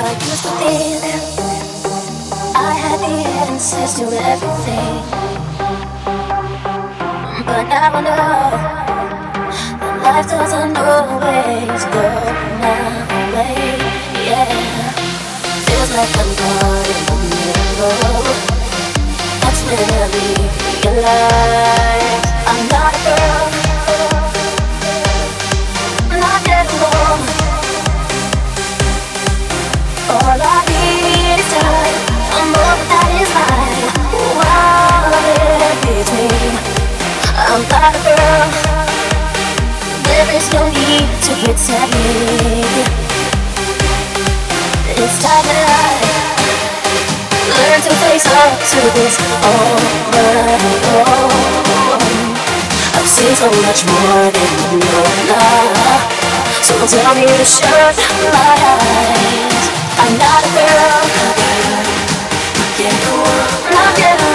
I used to think I had the answers to everything, but now I know life doesn't always go my way. Yeah, feels like I'm caught in a miracle. That's when I realize I'm not a girl. There's no need to hit technique It's time to Learn to face up to this I've seen so much more than you So tell me to shut my eyes I'm not a girl, not a girl. Can't go not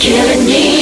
killing me.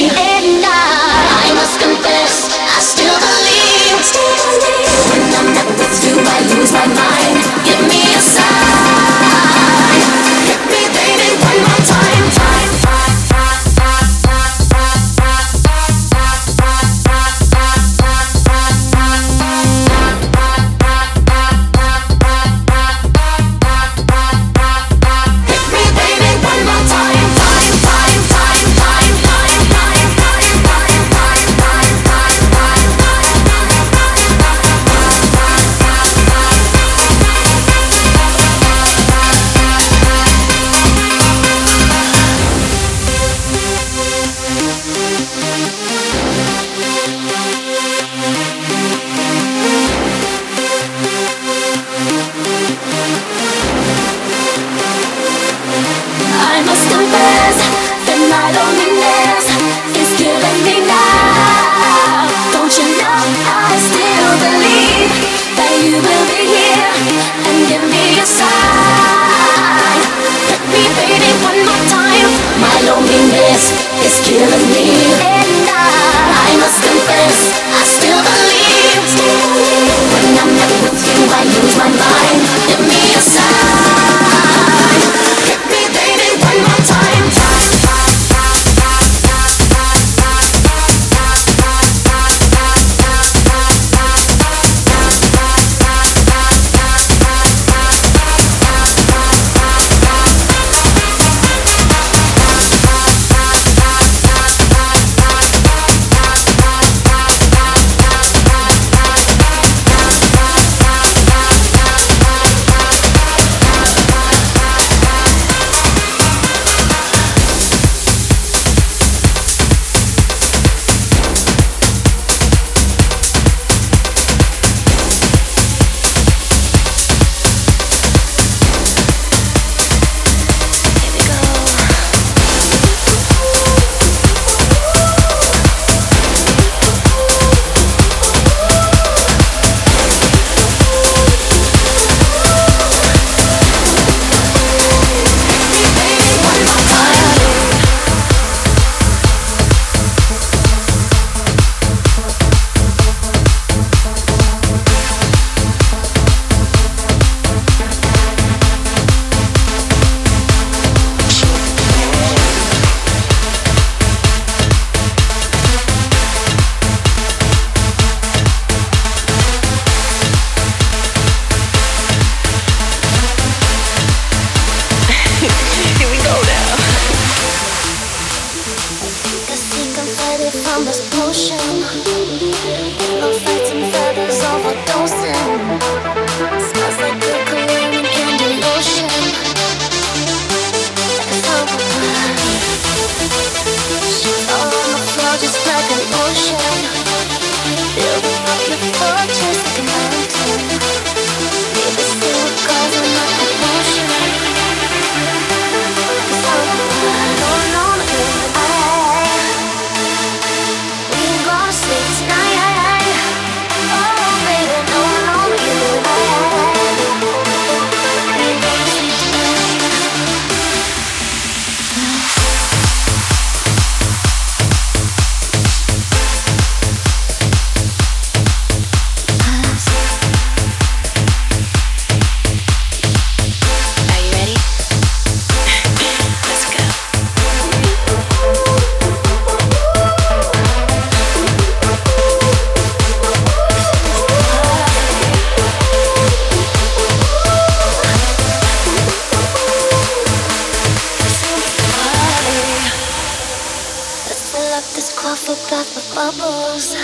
puff of bubbles.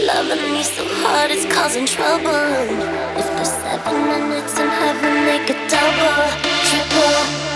Loving me so hard it's causing trouble. If there's seven minutes in heaven, make it double, triple.